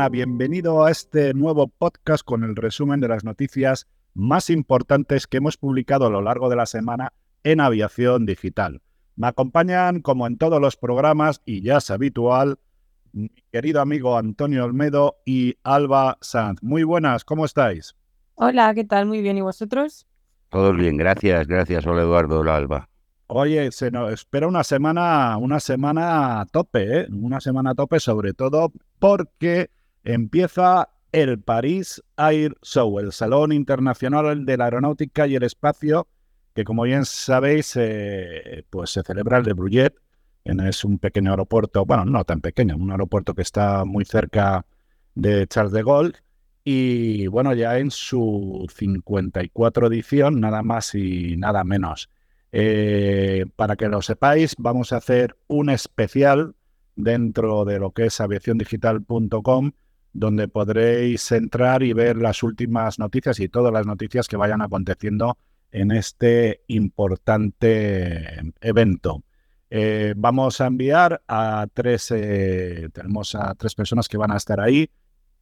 semana. Bienvenido a este nuevo podcast con el resumen de las noticias más importantes que hemos publicado a lo largo de la semana en aviación digital. Me acompañan, como en todos los programas, y ya es habitual, mi querido amigo Antonio Olmedo y Alba Sanz. Muy buenas, ¿cómo estáis? Hola, ¿qué tal? Muy bien, ¿y vosotros? Todo bien, gracias, gracias, hola Eduardo, hola Alba. Oye, se nos espera una semana, una semana a tope, ¿eh? Una semana a tope, sobre todo porque empieza el Paris Air Show, el Salón Internacional de la Aeronáutica y el Espacio, que como bien sabéis, pues se celebra el de Bruyet, es un pequeño aeropuerto, bueno, no tan pequeño, un aeropuerto que está muy cerca de Charles de Gaulle, y bueno, ya en su 54 edición, nada más y nada menos. Eh, para que lo sepáis, vamos a hacer un especial dentro de lo que es aviaciondigital.com, donde podréis entrar y ver las últimas noticias y todas las noticias que vayan aconteciendo en este importante evento. Eh, vamos a enviar a tres, eh, tenemos a tres personas que van a estar ahí.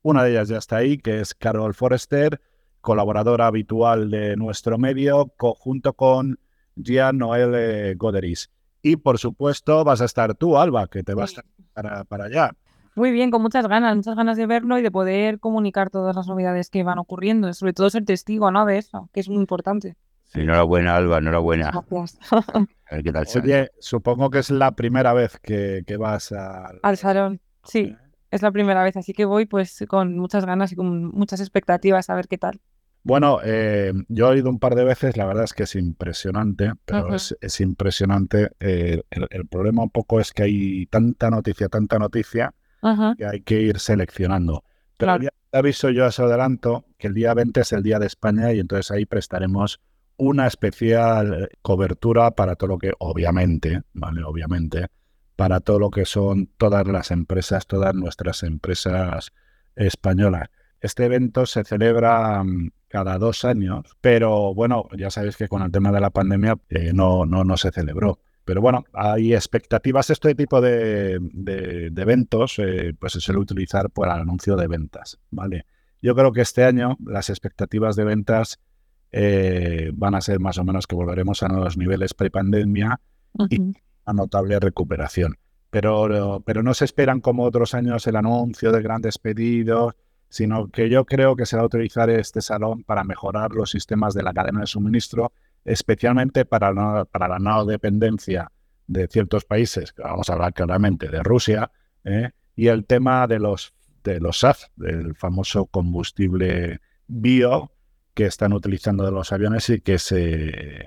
Una de ellas ya está ahí, que es Carol Forrester, colaboradora habitual de nuestro medio, junto con Gian Noel eh, Goderis. Y por supuesto vas a estar tú, Alba, que te vas para, para allá. Muy bien, con muchas ganas, muchas ganas de verlo y de poder comunicar todas las novedades que van ocurriendo, sobre todo ser testigo ¿no? de eso, que es muy importante. Enhorabuena, Alba, enhorabuena. Gracias. A ver qué tal Oye, supongo que es la primera vez que, que vas al... al salón. Sí, es la primera vez, así que voy pues con muchas ganas y con muchas expectativas a ver qué tal. Bueno, eh, yo he ido un par de veces, la verdad es que es impresionante, pero es, impresionante. Eh, el, problema un poco es que hay tanta noticia, tanta noticia, que hay que ir seleccionando. Pero ya aviso yo a ese adelanto que el día 20 es el Día de España y entonces ahí prestaremos una especial cobertura para todo lo que, obviamente, ¿vale? Obviamente, para todo lo que son todas las empresas, todas nuestras empresas españolas. Este evento se celebra mm, cada dos años, pero bueno, ya sabéis que con el tema de la pandemia eh, no, no, no se celebró. Pero bueno, hay expectativas. Este tipo de, de, eventos eh, pues se suele utilizar para el anuncio de ventas, ¿vale? Yo creo que este año las expectativas de ventas eh, van a ser más o menos que volveremos a los niveles prepandemia y a notable recuperación. Pero, pero no se esperan como otros años el anuncio de grandes pedidos, sino que yo creo que se va a utilizar este salón para mejorar los sistemas de la cadena de suministro, especialmente para, para la no dependencia de ciertos países, vamos a hablar claramente de Rusia, ¿eh? y el tema de los, de los SAF, del famoso combustible bio que están utilizando de los aviones y que se,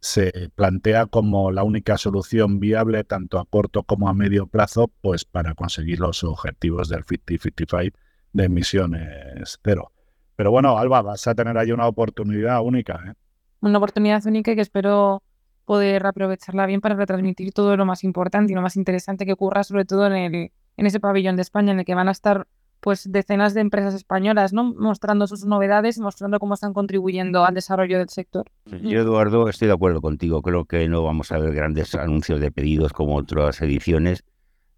se plantea como la única solución viable tanto a corto como a medio plazo, pues para conseguir los objetivos del 50-55 de emisiones cero. Pero bueno, Alba, vas a tener ahí una oportunidad única. ¿eh? Una oportunidad única que espero poder aprovecharla bien para retransmitir todo lo más importante y lo más interesante que ocurra, sobre todo en, el, en ese pabellón de España, en el que van a estar pues decenas de empresas españolas, ¿no? Mostrando sus novedades, mostrando cómo están contribuyendo al desarrollo del sector. Yo, Eduardo, estoy de acuerdo contigo. Creo que no vamos a ver grandes anuncios de pedidos como otras ediciones,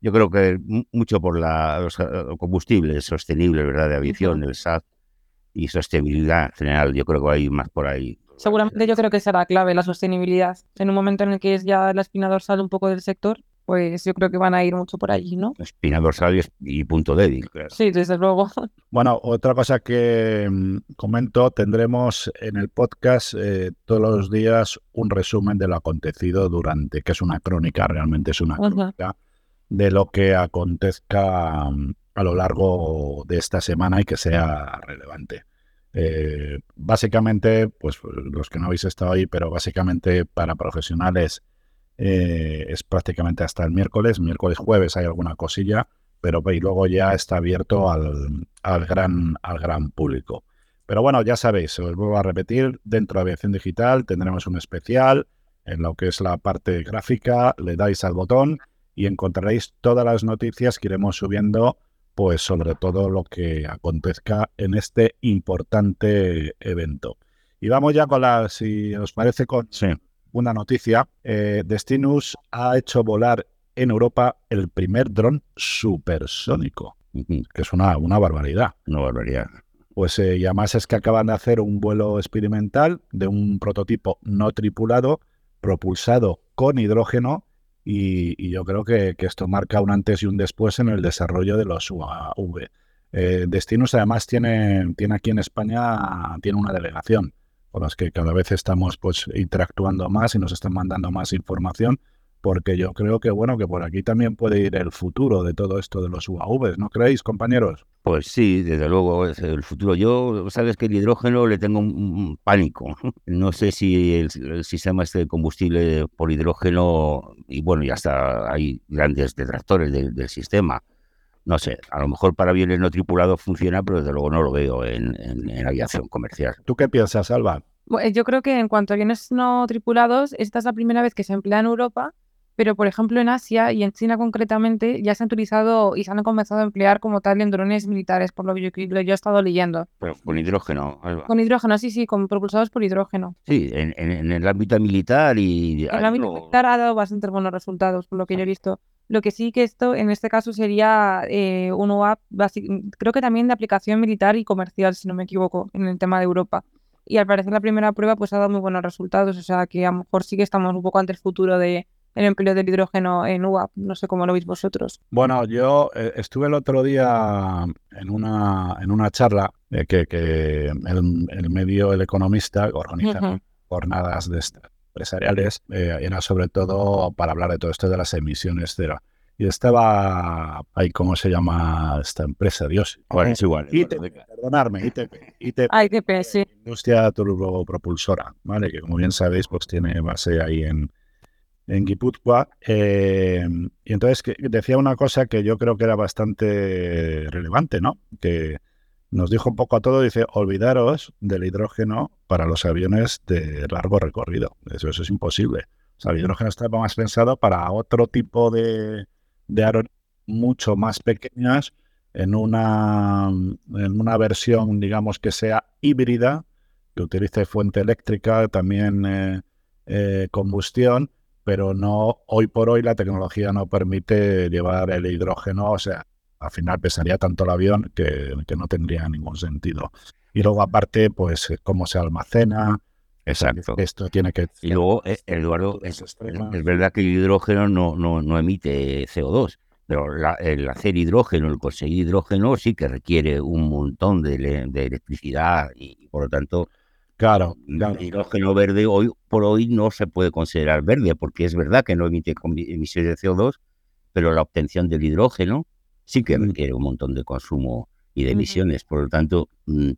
yo creo que mucho por la, los eh, combustibles sostenibles, ¿verdad? De aviación, el SAT y sostenibilidad en general. Yo creo que hay más por ahí. Seguramente yo creo que será clave la sostenibilidad. En un momento en el que es ya la espina dorsal un poco del sector, pues yo creo que van a ir mucho por allí, ¿no? Espina dorsal y, punto débil, claro. Sí, desde luego. Bueno, otra cosa que mm, comento, tendremos en el podcast eh, todos los días un resumen de lo acontecido durante, que es una crónica, realmente es una crónica de lo que acontezca mm, a lo largo de esta semana y que sea relevante. Eh, básicamente, pues los que no habéis estado ahí, pero básicamente para profesionales eh, es prácticamente hasta el miércoles, miércoles, jueves hay alguna cosilla, pero y luego ya está abierto al, al, gran, al gran público. Pero bueno, ya sabéis, os vuelvo a repetir, dentro de Aviación Digital tendremos un especial en lo que es la parte gráfica, le dais al botón y encontraréis todas las noticias que iremos subiendo, pues sobre todo lo que acontezca en este importante evento. Y vamos ya con la, si os parece, con una noticia. Eh, Destinus ha hecho volar en Europa el primer dron supersónico. que es una, una barbaridad. Una barbaridad. Pues eh, y además es que acaban de hacer un vuelo experimental de un prototipo no tripulado, propulsado con hidrógeno, y, yo creo que, esto marca un antes y un después en el desarrollo de los UAV. Eh, Destinos además tiene, tiene aquí en España tiene una delegación con las que cada vez estamos pues interactuando más y nos están mandando más información porque yo creo que bueno que por aquí también puede ir el futuro de todo esto de los UAVs, ¿no creéis, compañeros? Pues sí, desde luego es el futuro. Yo sabes que el hidrógeno le tengo un, pánico. No sé si el, sistema este de combustible por hidrógeno y bueno ya está hay grandes detractores del, sistema. No sé, a lo mejor para aviones no tripulados funciona, pero desde luego no lo veo en, en aviación comercial. ¿Tú qué piensas, Alba? Yo creo que en cuanto a aviones no tripulados, esta es la primera vez que se emplea en Europa pero por ejemplo en Asia y en China concretamente ya se han utilizado y se han comenzado a emplear como tal en drones militares, por lo que yo, he estado leyendo. Pero con hidrógeno, Con hidrógeno, sí, sí, con propulsados por hidrógeno. Sí, en, el ámbito militar y... En el ámbito militar ha dado bastante buenos resultados, por lo que yo he visto. Lo que sí que esto, en este caso, sería eh, un UAP, creo que también de aplicación militar y comercial, si no me equivoco, en el tema de Europa. Y al parecer la primera prueba pues ha dado muy buenos resultados, o sea que a lo mejor sí que estamos un poco ante el futuro de el empleo del hidrógeno en UAP. No sé cómo lo veis vosotros. Bueno, yo eh, estuve el otro día en una, en una charla eh, que, que el, medio El Economista organiza jornadas de empresariales, eh, era sobre todo para hablar de todo esto de las emisiones cero. Y estaba ahí, ¿cómo se llama esta empresa? Dios. Bueno, es igual. ITP, perdonadme, ITP. ITP, ah, ITP sí. Industria turbopropulsora, ¿vale? Que como bien sabéis, pues tiene base ahí en, en Guipúzcoa. Eh, y entonces decía una cosa que yo creo que era bastante relevante, ¿no? Que nos dijo un poco a todo, dice, olvidaros del hidrógeno para los aviones de largo recorrido. Eso, es imposible. O sea, el hidrógeno está más pensado para otro tipo de, de aeronaves mucho más pequeñas en una, en una versión, digamos, que sea híbrida, que utilice fuente eléctrica, también eh, eh, combustión, pero no, hoy por hoy la tecnología no permite llevar el hidrógeno, o sea, al final pesaría tanto el avión que, que no tendría ningún sentido. Y luego aparte, pues cómo se almacena, Exacto. Esto tiene que. Y luego, eh, Eduardo, es, verdad que el hidrógeno no, no, no emite CO2, pero el hacer hidrógeno, el conseguir hidrógeno, sí que requiere un montón de, de electricidad y, por lo tanto, Claro, El hidrógeno verde hoy por hoy no se puede considerar verde porque es verdad que no emite emisiones de CO2, pero la obtención del hidrógeno sí que requiere un montón de consumo y de emisiones. Por lo tanto, mm,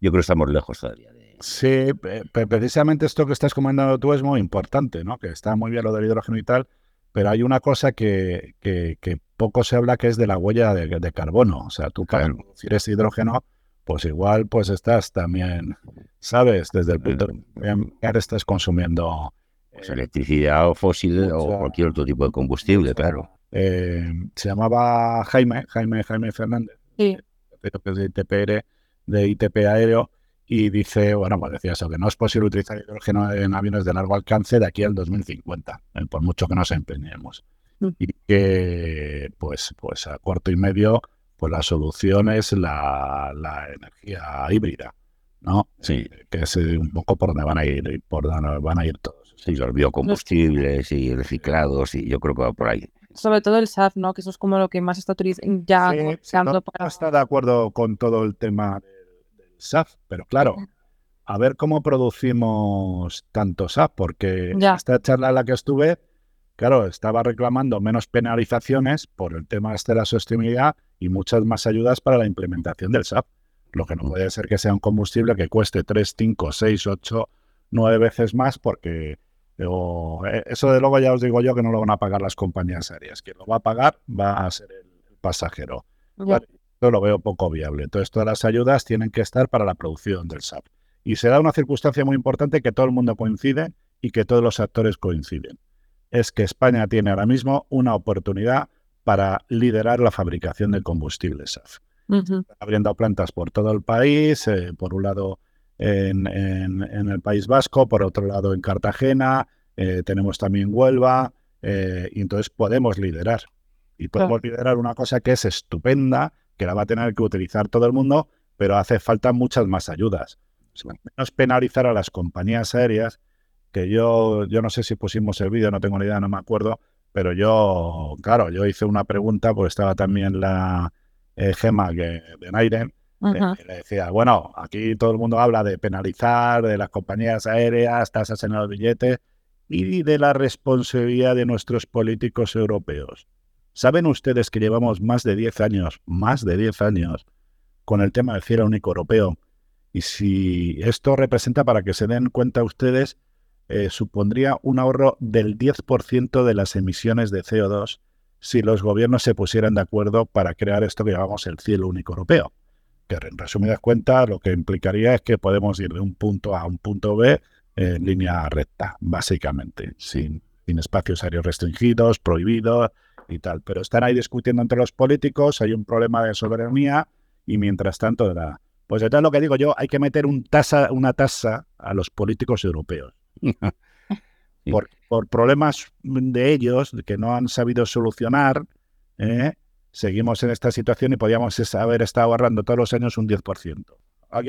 yo creo que estamos lejos todavía. De... Sí, precisamente esto que estás comentando tú es muy importante, ¿no? Que está muy bien lo del hidrógeno y tal, pero hay una cosa que, que, poco se habla que es de la huella de, carbono. O sea, tú para producir ese hidrógeno pues igual pues estás también, ¿sabes? Desde el punto de ahora estás consumiendo pues electricidad o fósil o cualquier otro tipo de combustible, claro. Eh, se llamaba Jaime, Jaime, Jaime Fernández, sí. que es de ITPR, de ITP Aéreo, y dice, bueno, pues decía eso, que no es posible utilizar hidrógeno en aviones de largo alcance de aquí al 2050, eh, por mucho que nos empeñemos. Mm. Y que, pues, pues a cuarto y medio pues la solución es la, energía híbrida, ¿no? Sí. Que es eh, un poco por donde van a ir, por donde van a ir todos. Sí, los biocombustibles y reciclados, y yo creo que va por ahí. Sobre todo el SAF, ¿no? Que eso es como lo que más está utilizando ya sí, no, está de acuerdo con todo el tema del, SAF, pero claro, a ver cómo producimos tanto SAF, porque esta charla en la que estuve, claro, estaba reclamando menos penalizaciones por el tema este de la sostenibilidad y muchas más ayudas para la implementación del SAP. Lo que no puede ser que sea un combustible que cueste 3, 5, 6, 8, 9 veces más porque eh, eso de luego ya os digo yo que no lo van a pagar las compañías aéreas. Quien lo va a pagar va a ser el, pasajero. Yo lo veo poco viable. Entonces todas las ayudas tienen que estar para la producción del SAP. Y se da una circunstancia muy importante que todo el mundo coincide y que todos los actores coinciden. Es que España tiene ahora mismo una oportunidad para liderar la fabricación de combustibles SAF. Abriendo plantas por todo el país, eh, por un lado en, el País Vasco, por otro lado en Cartagena, eh, tenemos también Huelva, eh, y entonces podemos liderar. Y podemos liderar una cosa que es estupenda, que la va a tener que utilizar todo el mundo, pero hace falta muchas más ayudas. menos penalizar a las compañías aéreas, que yo, yo no sé si pusimos el vídeo, no tengo ni idea, no me acuerdo, pero yo, claro, yo hice una pregunta, pues estaba también la eh, Gema que, de Nairen, eh, le decía, bueno, aquí todo el mundo habla de penalizar, de las compañías aéreas, tasas en los billetes y de la responsabilidad de nuestros políticos europeos. ¿Saben ustedes que llevamos más de 10 años, más de 10 años, con el tema del cielo único europeo? Y si esto representa, para que se den cuenta ustedes, eh, supondría un ahorro del 10% de las emisiones de CO2 si los gobiernos se pusieran de acuerdo para crear esto que llamamos el cielo único europeo que en resumidas cuentas lo que implicaría es que podemos ir de un punto A a un punto B en línea recta, básicamente, sin, sin espacios aéreos restringidos, prohibidos y tal. Pero están ahí discutiendo entre los políticos, hay un problema de soberanía y mientras tanto, pues entonces lo que digo yo, hay que meter tasa, una tasa a los políticos europeos. por, por problemas de ellos que no han sabido solucionar, ¿eh? seguimos en esta situación y podríamos haber estado ahorrando todos los años un 10%.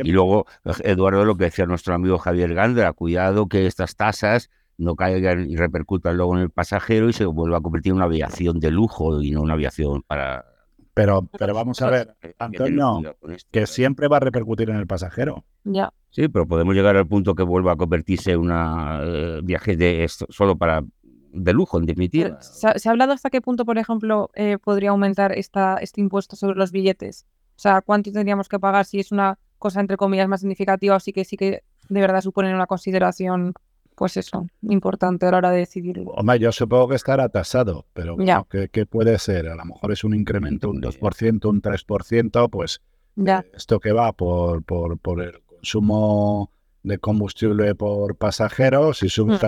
Y luego, Eduardo, lo que decía nuestro amigo Javier Gandra, cuidado que estas tasas no caigan y repercutan luego en el pasajero y se vuelva a convertir en una aviación de lujo y no una aviación para... Pero, pero vamos a ver, Antonio, que siempre va a repercutir en el pasajero. Ya. Sí, pero podemos llegar al punto que vuelva a convertirse en un eh, viaje de esto, solo para de lujo, en definitiva. ¿Se ha, hablado hasta qué punto, por ejemplo, eh, podría aumentar esta, este impuesto sobre los billetes? O sea, ¿cuánto tendríamos que pagar si es una cosa, entre comillas, más significativa o sí que sí que de verdad suponen una consideración, pues eso, importante a la hora de decidir? Hombre, yo supongo que estará tasado, pero ¿qué, puede ser? A lo mejor es un incremento, un 2%, un 3%, pues ya. Eh, esto que va por, por, por el consumo de combustible por pasajeros, si sube hmm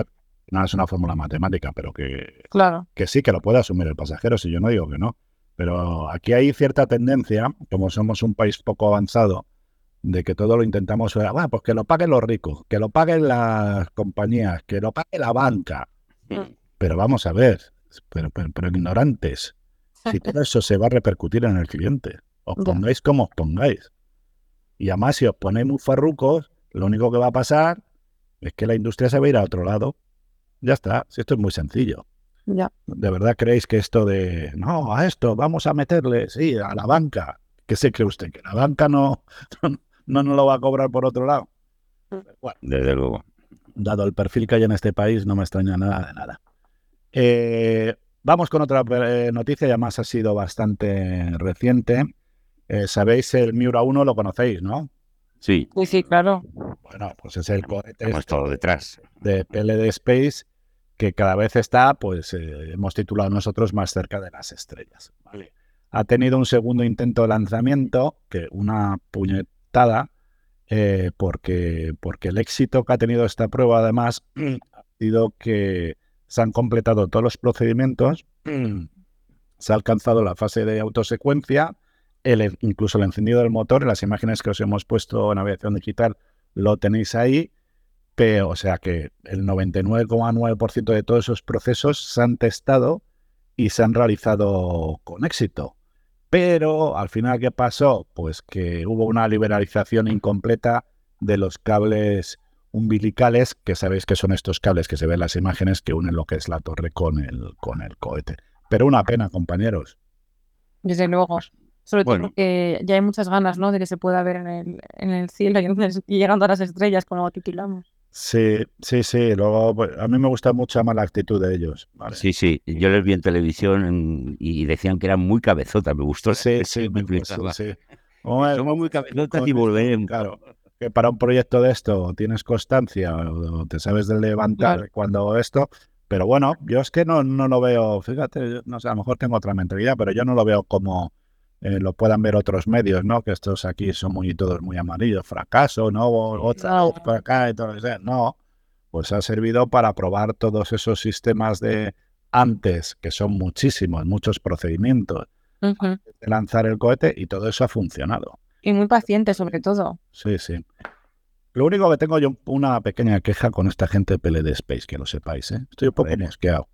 no es una fórmula matemática, pero que, claro. que sí que lo puede asumir el pasajero, si yo no digo que no. Pero aquí hay cierta tendencia, como somos un país poco avanzado, de que todo lo intentamos, ah, pues que lo paguen los ricos, que lo paguen las compañías, que lo pague la banca. Mm. Pero vamos a ver, pero, pero, ignorantes, si todo eso se va a repercutir en el cliente, os pongáis como os pongáis. Y además, si os ponéis muy farrucos, lo único que va a pasar es que la industria se va a ir a otro lado ya está, si esto es muy sencillo. Ya. ¿De verdad creéis que esto de, no, a esto vamos a meterle, sí, a la banca? ¿Qué se cree usted? ¿Que la banca no, no nos lo va a cobrar por otro lado? Bueno, desde luego. Dado el perfil que hay en este país, no me extraña nada de nada. Eh, vamos con otra eh, noticia, ya más ha sido bastante reciente. Eh, Sabéis, el Miura 1 lo conocéis, ¿no? Sí. Sí, sí, claro. Bueno, pues es el cohete Estamos todo detrás. de PLD Space que cada vez está, pues eh, hemos titulado nosotros más cerca de las estrellas. Ha tenido un segundo intento de lanzamiento, que una puñetada, eh, porque, porque el éxito que ha tenido esta prueba además ha sido que se han completado todos los procedimientos, se ha alcanzado la fase de autosecuencia, el, incluso el encendido del motor, las imágenes que os hemos puesto en aviación digital lo tenéis ahí, pero, o sea que el 99,9% de todos esos procesos se han testado y se han realizado con éxito. Pero al final, ¿qué pasó? Pues que hubo una liberalización incompleta de los cables umbilicales, que sabéis que son estos cables que se ven en las imágenes que unen lo que es la torre con el, con el cohete. Pero una pena, compañeros. Desde luego. Sobre todo porque ya hay muchas ganas, ¿no? De que se pueda ver en el, en el cielo y, llegando a las estrellas, como titulamos. Sí, sí, sí. Luego, pues, a mí me gusta mucho más la actitud de ellos. Sí, sí. Yo les vi en televisión y decían que eran muy cabezotas. Me gustó. Sí, sí, me gustó, sí. Somos muy cabezotas y volveremos. Claro. Que para un proyecto de esto tienes constancia o te sabes de levantar cuando esto. Pero bueno, yo es que no, no lo veo. Fíjate, no sé, a lo mejor tengo otra mentalidad, pero yo no lo veo como eh, lo puedan ver otros medios, ¿no? Que estos aquí son muy todos muy amarillos, fracaso, ¿no? Otra por acá y todo eso. No, pues ha servido para probar todos esos sistemas de antes, que son muchísimos, muchos procedimientos, de lanzar el cohete y todo eso ha funcionado. Y muy paciente, sobre todo. Sí, sí. Lo único que tengo yo una pequeña queja con esta gente de PLD Space, que lo sepáis, ¿eh? Estoy un poco mosqueado.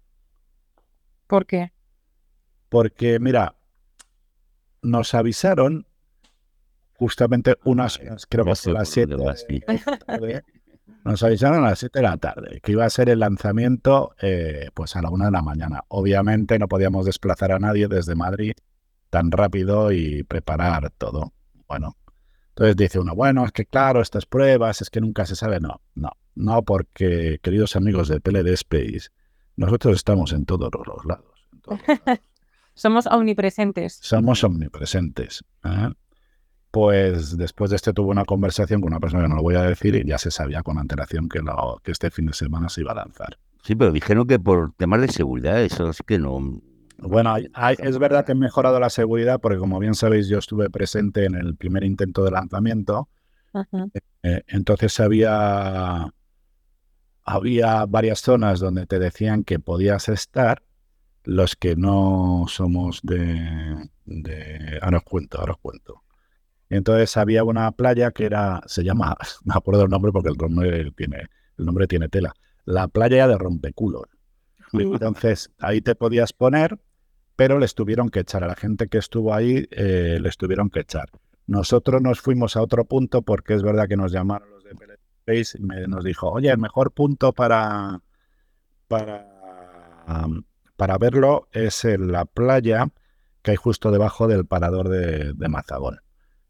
¿Por qué? Porque, mira, nos avisaron justamente unas, creo que a las 7 nos avisaron a las 7 de la tarde que iba a ser el lanzamiento eh, pues a la 1 de la mañana. Obviamente no podíamos desplazar a nadie desde Madrid tan rápido y preparar todo. Bueno, entonces dice uno, bueno, es que claro, estas pruebas, es que nunca se sabe. No, no, no, porque queridos amigos de PLD Space, nosotros estamos en todos los lados. Somos omnipresentes. Somos omnipresentes. ¿eh? Pues después de este tuvo una conversación con una persona que no lo voy a decir y ya se sabía con antelación que, lo, que este fin de semana se iba a lanzar. Sí, pero dijeron que por temas de seguridad, eso es que no. Bueno, es verdad que he mejorado la seguridad porque como bien sabéis yo estuve presente en el primer intento de lanzamiento. Eh, entonces había, había varias zonas donde te decían que podías estar, los que no somos de... de ahora os cuento, ahora os cuento. Entonces había una playa que era, se llama, me acuerdo el nombre porque el nombre tiene, el nombre tiene tela, la playa de Rompeculos. Entonces ahí te podías poner, pero les tuvieron que echar a la gente que estuvo ahí, eh, les tuvieron que echar. Nosotros nos fuimos a otro punto porque es verdad que nos llamaron los de Space y me, nos dijo, oye, el mejor punto para, para, para verlo es en la playa que hay justo debajo del parador de, de Mazagón.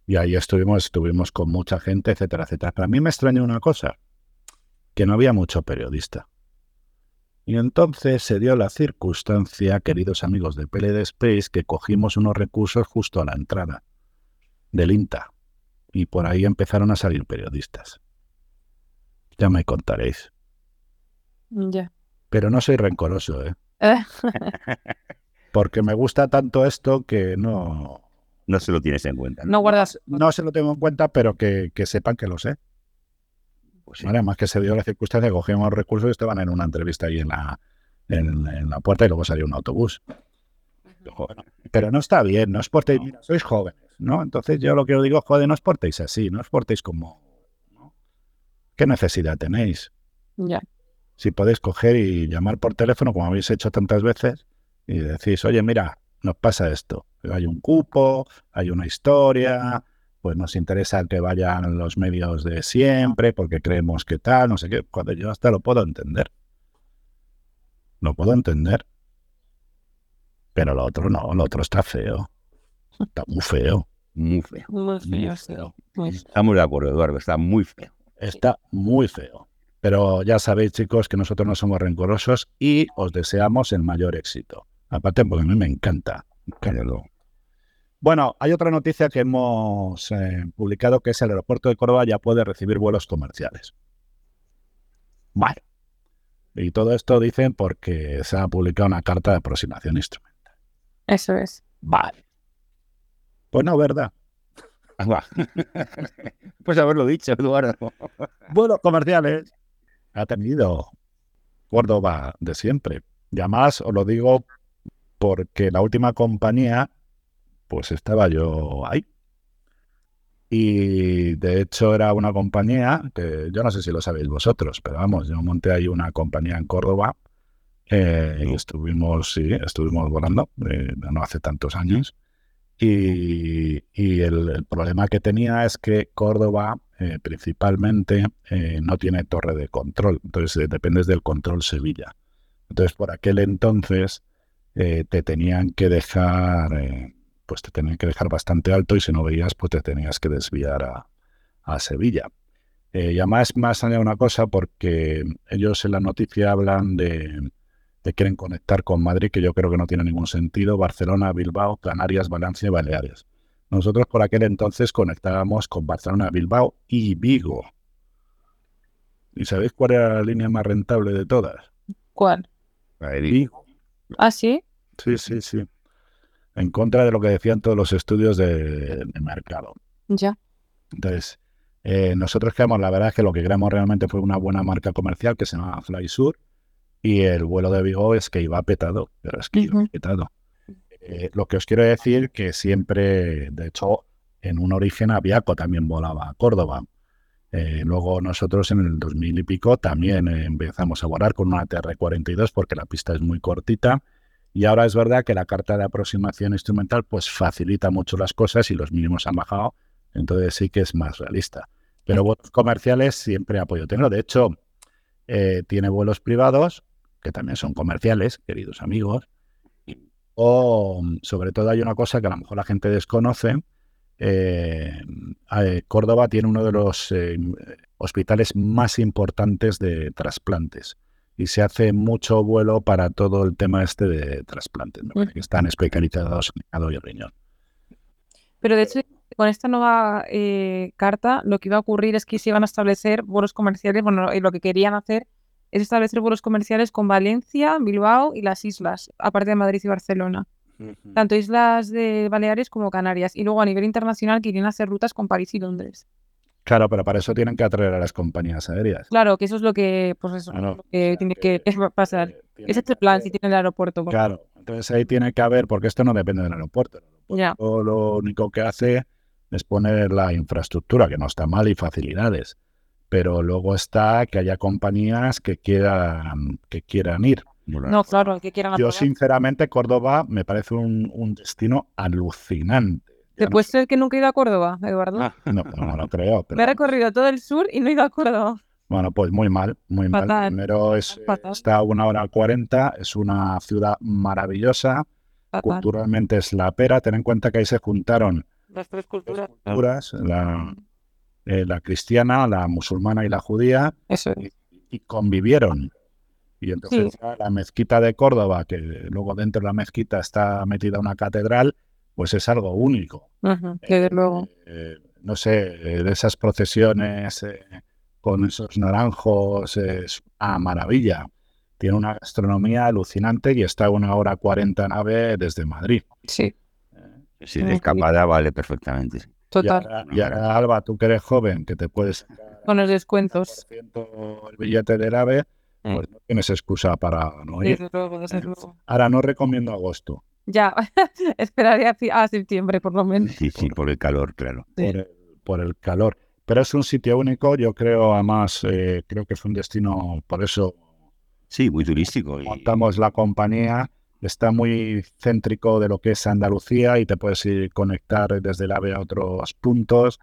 Y ahí estuvimos, estuvimos con mucha gente, etcétera, etcétera. Pero a mí me extrañó una cosa, que no había mucho periodista. Y entonces se dio la circunstancia, queridos amigos de PLD Space, que cogimos unos recursos justo a la entrada del INTA. Y por ahí empezaron a salir periodistas. Ya me contaréis. Ya. Pero no soy rencoroso, ¿eh? Porque me gusta tanto esto que no, no se lo tienes en cuenta. No, guardas. No se lo tengo en cuenta, pero que, sepan que lo sé. Pues Además que se dio la circunstancia, cogíamos los recursos y estaban en una entrevista ahí en la, en, la puerta y luego salió un autobús. pero no está bien, no os portéis, mira, sois jóvenes, ¿no? Entonces yo lo que os digo, joder, no os portéis así, no os portéis como... ¿Qué necesidad tenéis? Ya. Si podéis coger y llamar por teléfono, como habéis hecho tantas veces, y decís, oye, mira, nos pasa esto. Hay un cupo, hay una historia, pues nos interesa que vayan los medios de siempre porque creemos que tal, no sé qué. Cuando yo hasta lo puedo entender. Lo puedo entender. Pero lo otro no, lo otro está feo. Está muy feo. Muy feo. Muy feo, Estamos de acuerdo, Eduardo, está muy feo. Está muy feo. Pero ya sabéis, chicos, que nosotros no somos rencorosos y os deseamos el mayor éxito. Aparte, porque a mí me encanta. Bueno, hay otra noticia que hemos eh, publicado que es el aeropuerto de Córdoba ya puede recibir vuelos comerciales. Vale. Y todo esto dicen porque se ha publicado una carta de aproximación instrumental. Eso es. Vale. Pues no, ¿verdad? pues haberlo dicho, Eduardo. Vuelos comerciales ha tenido Córdoba de siempre. Y además os lo digo porque la última compañía, pues estaba yo ahí. Y de hecho era una compañía que yo no sé si lo sabéis vosotros, pero vamos, yo monté ahí una compañía en Córdoba eh, y estuvimos, sí, estuvimos volando, eh, no hace tantos años. Y, el, problema que tenía es que Córdoba eh, principalmente no tiene torre de control, entonces dependes del control Sevilla. Entonces por aquel entonces eh, te tenían que dejar, eh, pues te tenían que dejar bastante alto y si no veías, pues te tenías que desviar a, Sevilla. Eh, y además, más allá una cosa, porque ellos en la noticia hablan de, que quieren conectar con Madrid, que yo creo que no tiene ningún sentido, Barcelona, Bilbao, Canarias, Valencia y Baleares. Nosotros por aquel entonces conectábamos con Barcelona, Bilbao y Vigo. ¿Y sabéis cuál era la línea más rentable de todas? ¿Cuál? Vigo. ¿Ah, sí? Sí, sí, sí. En contra de lo que decían todos los estudios de, mercado. Ya. Entonces, eh, nosotros creemos, la verdad es que lo que creamos realmente fue una buena marca comercial que se llama FlySur y el vuelo de Vigo es que iba petado, pero es que iba petado. Eh, lo que os quiero decir que siempre, de hecho, en un origen Aviaco también volaba a Córdoba. Eh, luego nosotros en el 2000 y pico también empezamos a volar con una TR-42 porque la pista es muy cortita Y ahora es verdad que la carta de aproximación instrumental pues facilita mucho las cosas y los mínimos han bajado, entonces sí que es más realista. Pero vuelos comerciales siempre apoyo tenerlo. De hecho, eh, tiene vuelos privados, que también son comerciales, queridos amigos. O sobre todo hay una cosa que a lo mejor la gente desconoce. Eh, eh, Córdoba tiene uno de los hospitales más importantes de trasplantes y se hace mucho vuelo para todo el tema este de trasplantes, que están especializados en hígado y riñón. Pero de hecho, con esta nueva eh, carta, lo que iba a ocurrir es que se iban a establecer vuelos comerciales, bueno, y lo que querían hacer es establecer vuelos comerciales con Valencia, Bilbao y las islas, aparte de Madrid y Barcelona. Tanto islas de Baleares como Canarias. Y luego a nivel internacional querían hacer rutas con París y Londres. Claro, pero para eso tienen que atraer a las compañías aéreas. Claro, que eso es lo que, pues eso, que tiene que, pasar. Ese es el plan si tiene el aeropuerto. Claro, entonces ahí tiene que haber, porque esto no depende del aeropuerto. Lo único que hace es poner la infraestructura, que no está mal, y facilidades. Pero luego está que haya compañías que quieran, que quieran ir. No, claro, que quieran Yo, sinceramente, Córdoba me parece un destino alucinante. ¿Te puedes ser que nunca he ido a Córdoba, Eduardo? Ah. No, no, lo creo. Me he recorrido todo el sur y no he ido a Córdoba. Bueno, pues muy mal, muy mal. Primero es, está a una hora cuarenta, es una ciudad maravillosa, culturalmente es la pera. Ten en cuenta que ahí se juntaron las tres culturas, eh, la, cristiana, la musulmana y la judía, Y, convivieron. Y entonces la mezquita de Córdoba, que luego dentro de la mezquita está metida una catedral, pues es algo único. Eh, luego. Eh, no sé, de esas procesiones con esos naranjos, es una maravilla. Tiene una gastronomía alucinante y está a una hora cuarenta nave desde Madrid. Sí. Sí, de escapada vale perfectamente. Total. Y ahora, Alba, tú que eres joven, que te puedes... Con los descuentos. El billete del AVE, pues no tienes excusa para no ir. Ahora no recomiendo agosto. Ya, esperaría a septiembre por lo menos. Sí, sí, por el calor, claro. Por, el, calor. Pero es un sitio único, yo creo, además, eh, creo que es un destino, por eso. Sí, muy turístico. Montamos la compañía, está muy céntrico de lo que es Andalucía y te puedes ir conectar desde el AVE a otros puntos.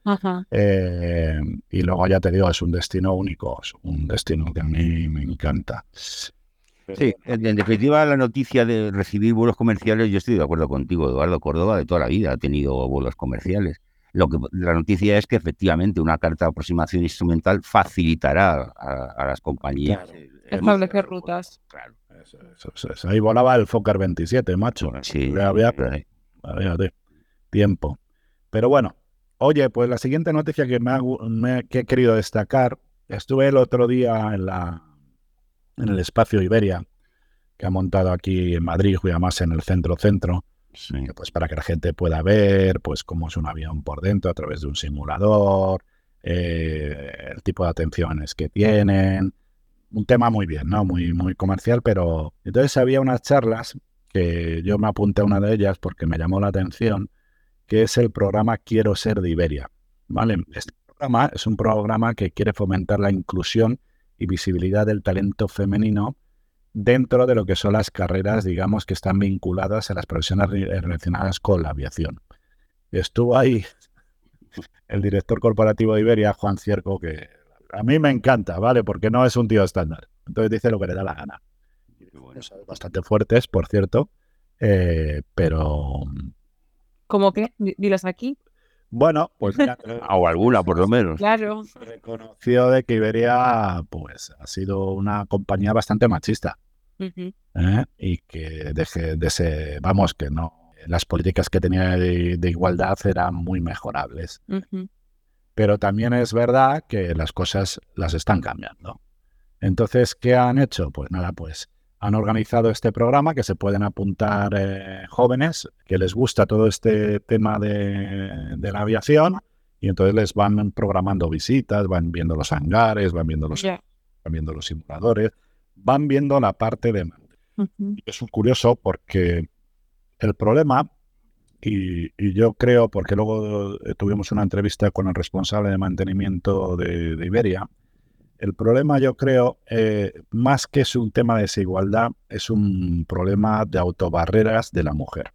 Eh, y luego ya te digo, es un destino único, es un destino que a mí me encanta. Sí, en, definitiva, la noticia de recibir vuelos comerciales, yo estoy de acuerdo contigo, Eduardo Córdoba, de toda la vida ha tenido vuelos comerciales. Lo que la noticia es que efectivamente una carta de aproximación instrumental facilitará a, las compañías establecer rutas. Claro. Ahí volaba el Fokker 27, macho. Sí, había, tiempo. Pero bueno, oye, pues la siguiente noticia que me, que he querido destacar, estuve el otro día en la en el espacio Iberia, que ha montado aquí en Madrid, y además en el centro-centro, pues para que la gente pueda ver pues cómo es un avión por dentro a través de un simulador, eh, el tipo de atenciones que tienen, un tema muy bien, ¿no? Muy, muy comercial, pero entonces había unas charlas que yo me apunté a una de ellas porque me llamó la atención, que es el programa Quiero ser de Iberia, ¿vale? Este programa es un programa que quiere fomentar la inclusión y visibilidad del talento femenino dentro de lo que son las carreras, digamos, que están vinculadas a las profesiones relacionadas con la aviación. Estuvo ahí el director corporativo de Iberia, Juan Cierco, que a mí me encanta, ¿vale? Porque no es un tío estándar. Entonces dice lo que le da la gana. Bastante fuertes, por cierto, eh, pero... ¿Cómo que? Dilas aquí. Bueno, pues ya, o alguna por lo menos. Claro. Reconoció de que Iberia pues ha sido una compañía bastante machista. ¿eh? Y que deje de ser, vamos, que no, las políticas que tenía de, igualdad eran muy mejorables. Pero también es verdad que las cosas las están cambiando. Entonces, ¿qué han hecho? Pues nada, pues han organizado este programa que se pueden apuntar eh, jóvenes que les gusta todo este tema de, la aviación y entonces les van programando visitas, van viendo los hangares, van viendo los, van viendo los simuladores, van viendo la parte de... Es un curioso porque el problema, y, yo creo, porque luego eh, tuvimos una entrevista con el responsable de mantenimiento de, Iberia, El problema, yo creo, eh, más que es un tema de desigualdad, es un problema de autobarreras de la mujer.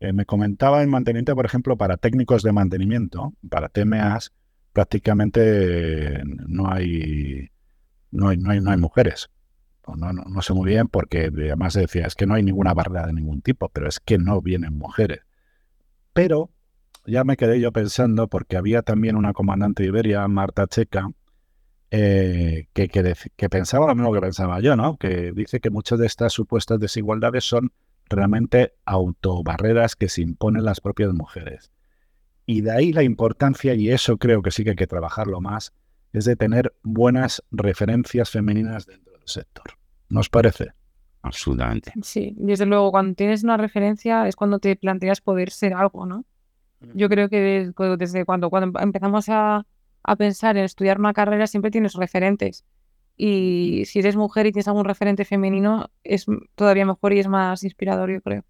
Eh, me comentaba en mantenimiento, por ejemplo, para técnicos de mantenimiento, para TMAs, prácticamente no hay, no hay, no hay mujeres. No, no, no, sé muy bien porque además decía, es que no hay ninguna barrera de ningún tipo, pero es que no vienen mujeres. Pero ya me quedé yo pensando porque había también una comandante de Iberia, Marta Checa, eh, que, que, pensaba lo mismo que pensaba yo, ¿no? Que dice que muchas de estas supuestas desigualdades son realmente autobarreras que se imponen las propias mujeres. Y de ahí la importancia, y eso creo que sí que hay que trabajarlo más, es de tener buenas referencias femeninas dentro sector. ¿No os parece? Absolutamente. Sí, desde luego, cuando tienes una referencia es cuando te planteas poder ser algo, ¿no? Yo creo que desde, cuando, cuando empezamos a, a pensar en estudiar una carrera siempre tienes referentes. Y si eres mujer y tienes algún referente femenino, es todavía mejor y es más inspirador, yo creo.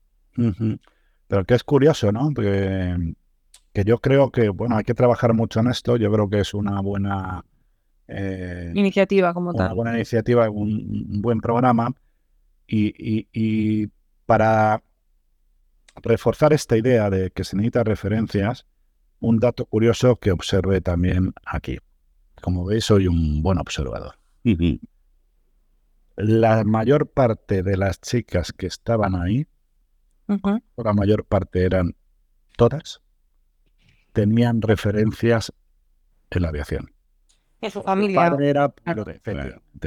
Pero que es curioso, ¿no? que yo creo que, bueno, hay que trabajar mucho en esto. Yo creo que es una buena... Eh, iniciativa como tal. Una buena iniciativa, un, buen programa. Y, y, para reforzar esta idea de que se necesitan referencias, un dato curioso que observé también aquí. Como veis, soy un buen observador. La mayor parte de las chicas que estaban ahí, la mayor parte eran todas, tenían referencias en la aviación. Su familia. Su padre era piloto,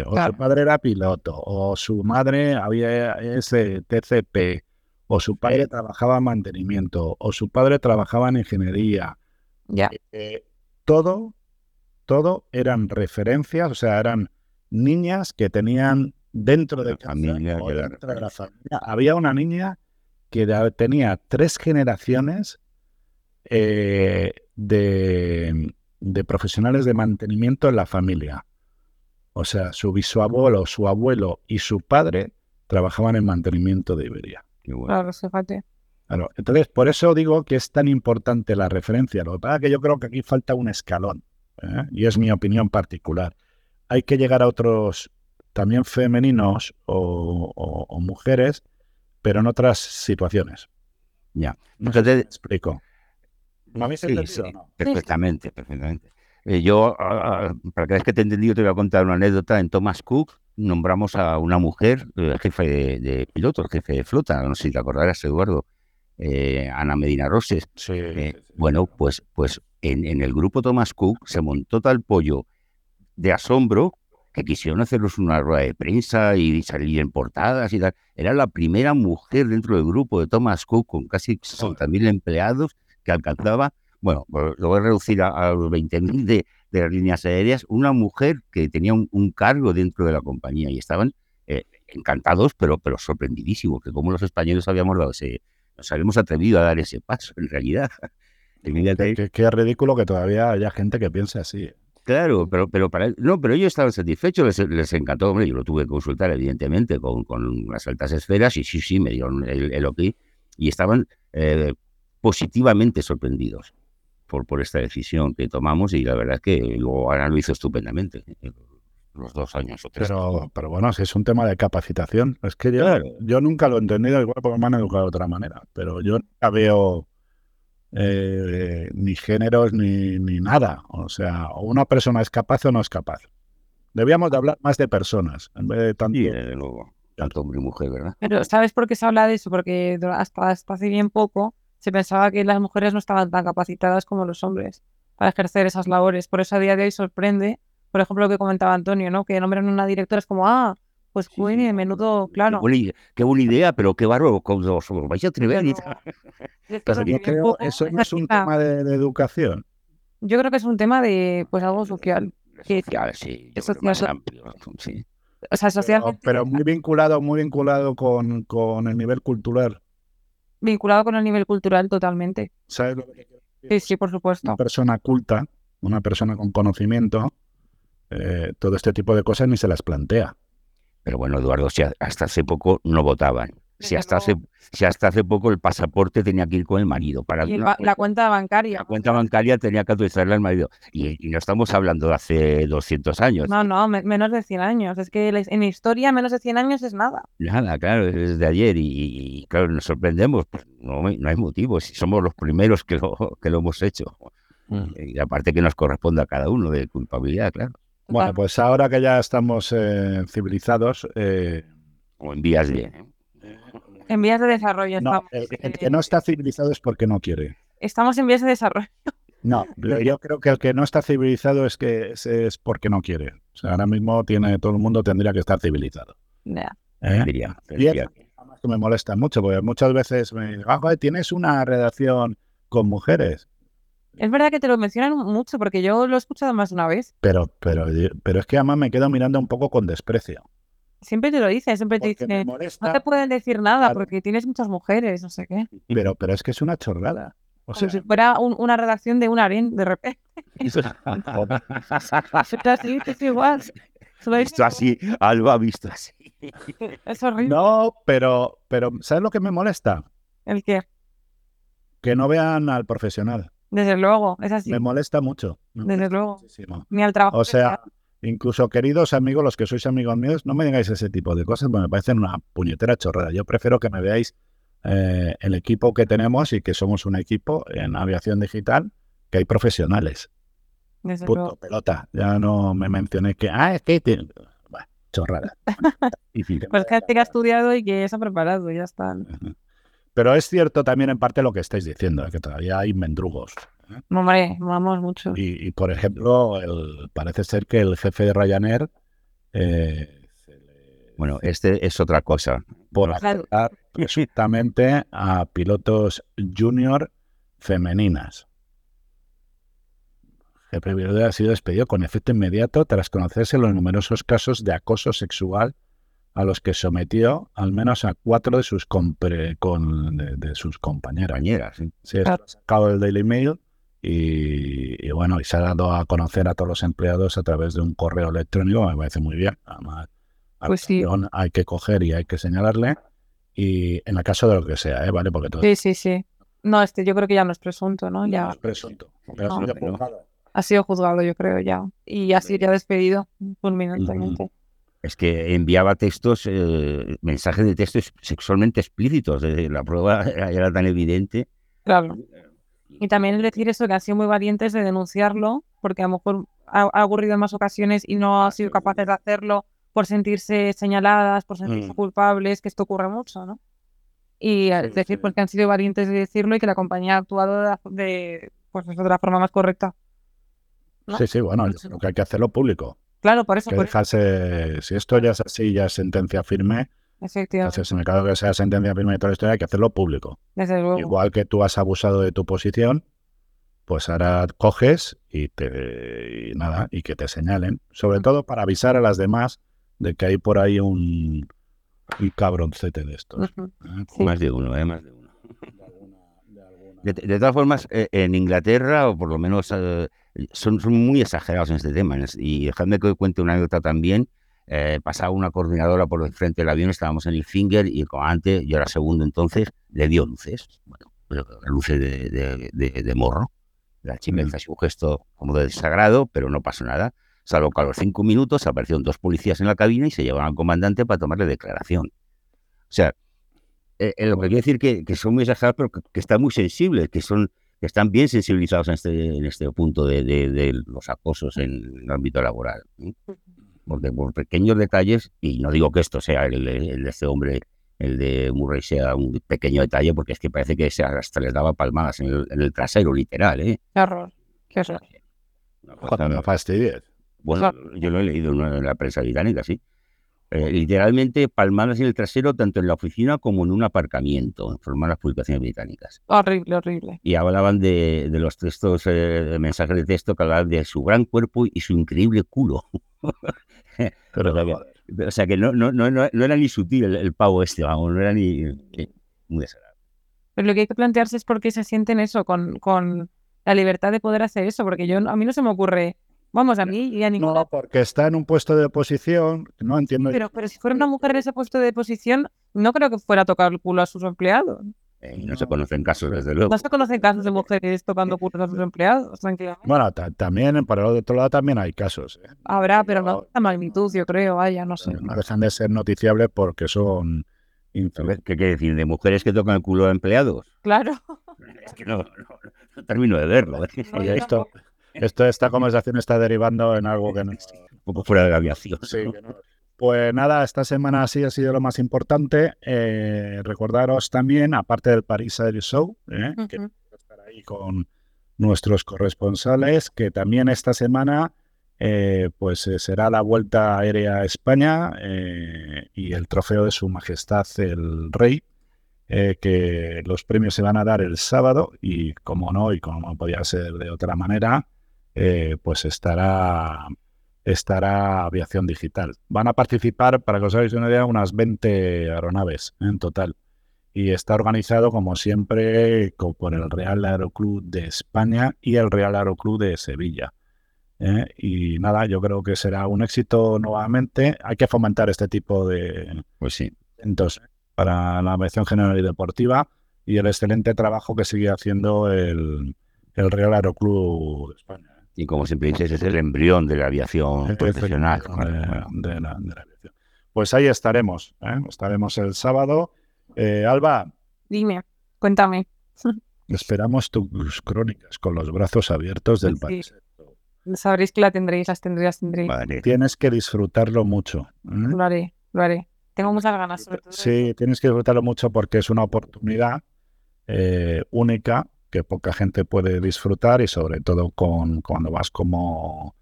o su padre era piloto, o su madre había ese TCP, o su padre trabajaba en mantenimiento, o su padre trabajaba en ingeniería, ya. Eh, todo, todo eran referencias, o sea, eran niñas que tenían dentro de, la familia, Había una niña que tenía tres generaciones eh, de, de, profesionales de mantenimiento en la familia. O sea, su bisabuelo, su abuelo y su padre trabajaban en mantenimiento de Iberia. Claro, fíjate. Entonces, por eso digo que es tan importante la referencia. Lo que pasa es que yo creo que aquí falta un escalón, ¿eh? y es mi opinión particular. Hay que llegar a otros, también femeninos o, mujeres, pero en otras situaciones. Ya. No te explico. ¿No habéis entendido? Perfectamente, perfectamente. Eh, yo, ah, ah, para que veas que te he entendido, te voy a contar una anécdota. En Thomas Cook nombramos a una mujer, eh, jefe de, de pilotos, jefe de flota, no sé si te acordarás, Eduardo, eh, Ana Medina Roses. Eh, bueno, pues, pues en, el grupo Thomas Cook se montó tal pollo de asombro que quisieron hacerlos una rueda de prensa y salir en portadas y tal. Era la primera mujer dentro del grupo de Thomas Cook con casi 60.000 empleados que alcanzaba, bueno, pues lo voy a reducir a, los 20.000 de, de las líneas aéreas, una mujer que tenía un, cargo dentro de la compañía y estaban eh, encantados, pero, pero sorprendidísimos, que como los españoles habíamos dado ese, nos habíamos atrevido a dar ese paso, en realidad. Qué, qué, ridículo que todavía haya gente que piense así. Claro, pero, pero para no, pero ellos estaban satisfechos, les, encantó, hombre, yo lo tuve que consultar, evidentemente, con, con las altas esferas, y sí, sí, me dieron el, ok, y estaban eh, positivamente sorprendidos por, por esta decisión que tomamos, y la verdad es que luego Ana lo hizo estupendamente los dos años o tres. Pero, pero bueno, si es un tema de capacitación, es que yo, yo nunca lo he entendido, igual porque me han educado de otra manera, pero yo nunca veo eh, ni géneros ni, ni nada. O sea, o una persona es capaz o no es capaz. Debíamos de hablar más de personas, en vez de tanto... luego, tanto hombre y mujer, ¿verdad? Pero ¿sabes por qué se habla de eso? Porque hasta, hasta hace bien poco se pensaba que las mujeres no estaban tan capacitadas como los hombres para ejercer esas labores. Por eso a día de hoy sorprende por ejemplo, lo que comentaba Antonio, ¿no? Que nombran una directora, es como, ah, pues sí, menudo, claro. Qué buena, idea, pero qué bárbaro, ¿cómo os vais a atrever? eso no es un tema de, educación. Yo creo que es un tema de, pues, algo social. Social, sí. más amplio, sí. O sea, socialmente... Pero, muy vinculado, muy vinculado con, con, el nivel cultural. Vinculado con el nivel cultural totalmente. ¿Sabes lo que Sí, sí, por supuesto. Una persona culta, una persona con conocimiento, eh, todo este tipo de cosas ni se las plantea. Pero bueno, Eduardo, hasta hace poco no votaban. Si hasta, hace, si hasta hace poco el pasaporte tenía que ir con el marido. Para la cuenta bancaria. La cuenta bancaria tenía que autorizarla el marido. Y, no estamos hablando de hace 200 años. No, no, menos de 100 años. Es que en historia menos de 100 años es nada. Nada, claro, es de ayer. Y, claro, nos sorprendemos. Pues no, no hay motivo. Si somos los primeros que lo, que lo hemos hecho. Mm. Y aparte que nos corresponde a cada uno de culpabilidad, claro. Bueno, pues ahora que ya estamos eh, civilizados... Eh, o en vías de... En vías de desarrollo. No, el, que no está civilizado es porque no quiere. Estamos en vías de desarrollo. No, yo creo que el que no está civilizado es que es, porque no quiere. O sea, ahora mismo tiene todo el mundo tendría que estar civilizado. Ya. ¿Eh? Diría, que me molesta mucho, porque muchas veces me dicen, ah, tienes una redacción con mujeres. Es verdad que te lo mencionan mucho, porque yo lo he escuchado más de una vez. Pero, pero, pero es que además me quedo mirando un poco con desprecio. Siempre te lo dicen, siempre te dicen, no te pueden decir nada porque tienes muchas mujeres, no sé qué. Pero, pero es que es una chorrada. O sea, si fuera una redacción de un harén de repente. Eso es así, es igual. Visto así, algo ha visto así. Es horrible. No, pero, pero ¿sabes lo que me molesta? ¿El qué? Que no vean al profesional. Desde luego, es así. Me molesta mucho. Desde luego. Ni al trabajo. O sea, incluso queridos amigos, los que sois amigos míos, no me digáis ese tipo de cosas, porque me parecen una puñetera chorrada. Yo prefiero que me veáis eh, el equipo que tenemos y que somos un equipo en aviación digital, que hay profesionales. Punto, pelota. Ya no me mencioné que, ah, es que... chorrada. pues que ha estudiado y que se ha preparado, ya está. Pero es cierto también en parte lo que estáis diciendo, que todavía hay mendrugos. ¿Eh? Hombre, vamos mucho. Y, por ejemplo, el, parece ser que el jefe de Ryanair... Eh, bueno, este es otra cosa. Por aceptar presuntamente a pilotos junior femeninas. El jefe ha sido despedido con efecto inmediato tras conocerse los numerosos casos de acoso sexual a los que sometió al menos a cuatro de sus, con, de, sus compañeras. Se ha sacado el Daily Mail y, bueno, y se ha dado a conocer a todos los empleados a través de un correo electrónico, me parece muy bien. Además, pues sí. hay que coger y hay que señalarle. Y en el caso de lo que sea, ¿eh? ¿vale? Porque todo... Sí, sí, sí. No, este yo creo que ya no es presunto, ¿no? Ya... No es presunto. Pero ha sido juzgado, yo creo, ya. Y ha sido ya despedido fulminantemente es que enviaba textos, eh, mensajes de texto sexualmente explícitos. La prueba era tan evidente. Claro. Y también decir eso, que han sido muy valientes de denunciarlo, porque a lo mejor ha, ocurrido en más ocasiones y no han sido capaces de hacerlo por sentirse señaladas, por sentirse mm. culpables, que esto ocurre mucho, ¿no? Y decir pues, que han sido valientes de decirlo y que la compañía ha actuado de, pues, de la forma más correcta. Sí, sí, bueno, lo que hay que hacerlo público. Claro, por eso. Que si esto ya es así, ya es sentencia firme. Efectivamente. Entonces, en el caso que sea sentencia de la historia, hay que hacerlo público. Desde luego. Igual que tú has abusado de tu posición, pues ahora coges y te nada, y que te señalen. Sobre todo para avisar a las demás de que hay por ahí un, un cabroncete de estos. ¿Eh? Más de uno, ¿eh? Más de uno. De, todas formas, eh, en Inglaterra, o por lo menos eh, son, son muy exagerados en este tema. Y dejadme que cuente una anécdota también. Eh, pasaba una coordinadora por el frente del avión, estábamos en el Finger y como antes, yo era segundo entonces, le dio luces, bueno, luces de, de, morro. La chica hizo un gesto como de desagrado, pero no pasó nada. Salvo que a los cinco minutos aparecieron dos policías en la cabina y se llevaron al comandante para tomarle declaración. O sea, eh, eh, lo que quiere decir que, que son muy exagerados, pero que, que están muy sensibles, que son que están bien sensibilizados en este, en este punto de, de, los acosos en el ámbito laboral. Porque por pequeños detalles, y no digo que esto sea el, de este hombre, el de Murray sea un pequeño detalle, porque es que parece que se hasta les daba palmadas en el, trasero, literal. ¿eh? Qué horror, qué horror. No fastidies. Bueno, yo lo he leído en la prensa británica, sí. Eh, literalmente palmadas en el trasero, tanto en la oficina como en un aparcamiento, informaron las publicaciones británicas. Horrible, horrible. Y hablaban de, de los textos, eh, de mensajes de texto que hablaban de su gran cuerpo y su increíble culo. Pero, o sea que no, no, no, no, era ni sutil el, pavo este, vamos, no era ni eh, muy desagradable. Pero lo que hay que plantearse es por qué se sienten eso, con, con la libertad de poder hacer eso, porque yo a mí no se me ocurre Vamos, a mí y a ninguna. No, porque está en un puesto de posición, no entiendo. Pero, pero si fuera una mujer en ese puesto de posición, no creo que fuera a tocar el culo a sus empleados. Eh, no se conocen casos, desde luego. No se conocen casos de mujeres tocando culos a sus empleados, tranquilamente. Bueno, también, por el otro lado, también hay casos. ¿eh? Habrá, pero no de esta magnitud, yo creo, vaya, no sé. No dejan de ser noticiables porque son. ¿Qué quiere decir? ¿De mujeres que tocan el culo a empleados? Claro. Es que no, no, termino de verlo. ¿eh? Oye, esto, esto, esta conversación está derivando en algo que no. Un poco fuera de la aviación. Sí, que no. Pues nada, esta semana sí ha sido lo más importante. Eh, recordaros también, aparte del Paris Air Show, eh, que estar ahí con nuestros corresponsales, que también esta semana eh, pues será la Vuelta Aérea a España y el trofeo de Su Majestad el Rey, que los premios se van a dar el sábado y como no, y como no podía ser de otra manera, pues estará estará aviación digital. Van a participar, para que os hagáis una idea, unas 20 aeronaves en total. Y está organizado, como siempre, por el Real Aeroclub de España y el Real Aeroclub de Sevilla. ¿eh? Y nada, yo creo que será un éxito nuevamente. Hay que fomentar este tipo de pues sí. entonces para la aviación general y deportiva y el excelente trabajo que sigue haciendo el, el Real Aeroclub de España. Y como siempre dices, es el embrión de la aviación profesional. De, la, aviación. Pues ahí estaremos. ¿eh? Estaremos el sábado. Eh, Alba. Dime, cuéntame. Esperamos tus crónicas con los brazos abiertos del país. Sabréis que la tendréis, las tendréis, tendréis. Tienes que disfrutarlo mucho. ¿eh? Lo haré, lo haré. Tengo muchas ganas. Sobre todo sí, tienes que disfrutarlo mucho porque es una oportunidad única que poca gente puede disfrutar y sobre todo con cuando vas como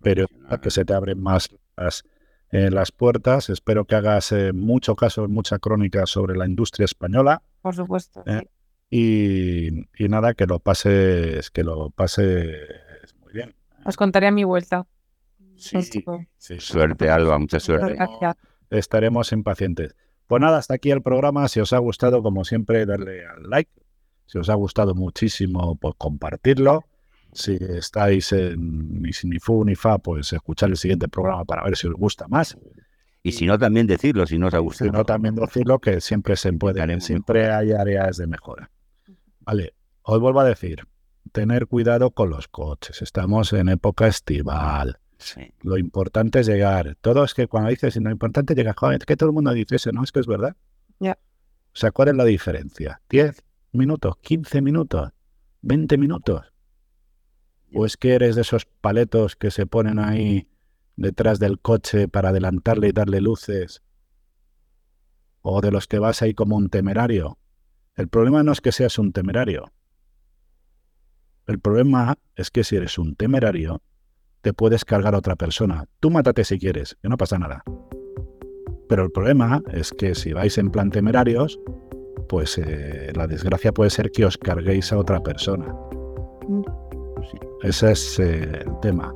periodista que se te abren más las, eh, las puertas. Espero que hagas eh, mucho caso, mucha crónica sobre la industria española. Por supuesto. Eh, y, nada, que lo pases, que lo pases muy bien. Os contaré a mi vuelta. Sí, Suerte, Alba, mucha suerte. Estaremos impacientes. Pues nada, hasta aquí el programa. Si os ha gustado, como siempre, darle al like, si os ha gustado muchísimo, pues compartirlo. Si estáis en ni, ni fu ni fa, pues escuchar el siguiente programa para ver si os gusta más. Y si no, también decirlo, si no os ha gustado. Si no, también decirlo, que siempre se puede, siempre hay áreas de mejora. Vale, os vuelvo a decir, tener cuidado con los coches. Estamos en época estival. Lo importante es llegar. Todo es que cuando dices lo importante es llegar, joder, es que todo el mundo dice eso, ¿no? Es que es verdad. Ya. O sea, ¿cuál es la diferencia? ¿10, minutos, 15 minutos, 20 minutos. ¿O es que eres de esos paletos que se ponen ahí detrás del coche para adelantarle y darle luces? ¿O de los que vas ahí como un temerario? El problema no es que seas un temerario. El problema es que si eres un temerario, te puedes cargar a otra persona. Tú mátate si quieres, que no pasa nada. Pero el problema es que si vais en plan temerarios, pues eh, la desgracia puede ser que os carguéis a otra persona. Mm. ese es eh, el tema.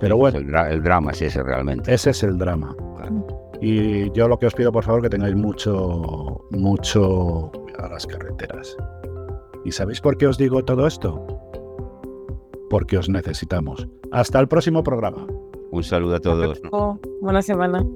Pero bueno. El, drama es ese realmente. Ese es el drama. Y yo lo que os pido, por favor, que tengáis mucho, mucho cuidado a las carreteras. ¿Y sabéis por qué os digo todo esto? Porque os necesitamos. Hasta el próximo programa. Un saludo a todos. Buena semana.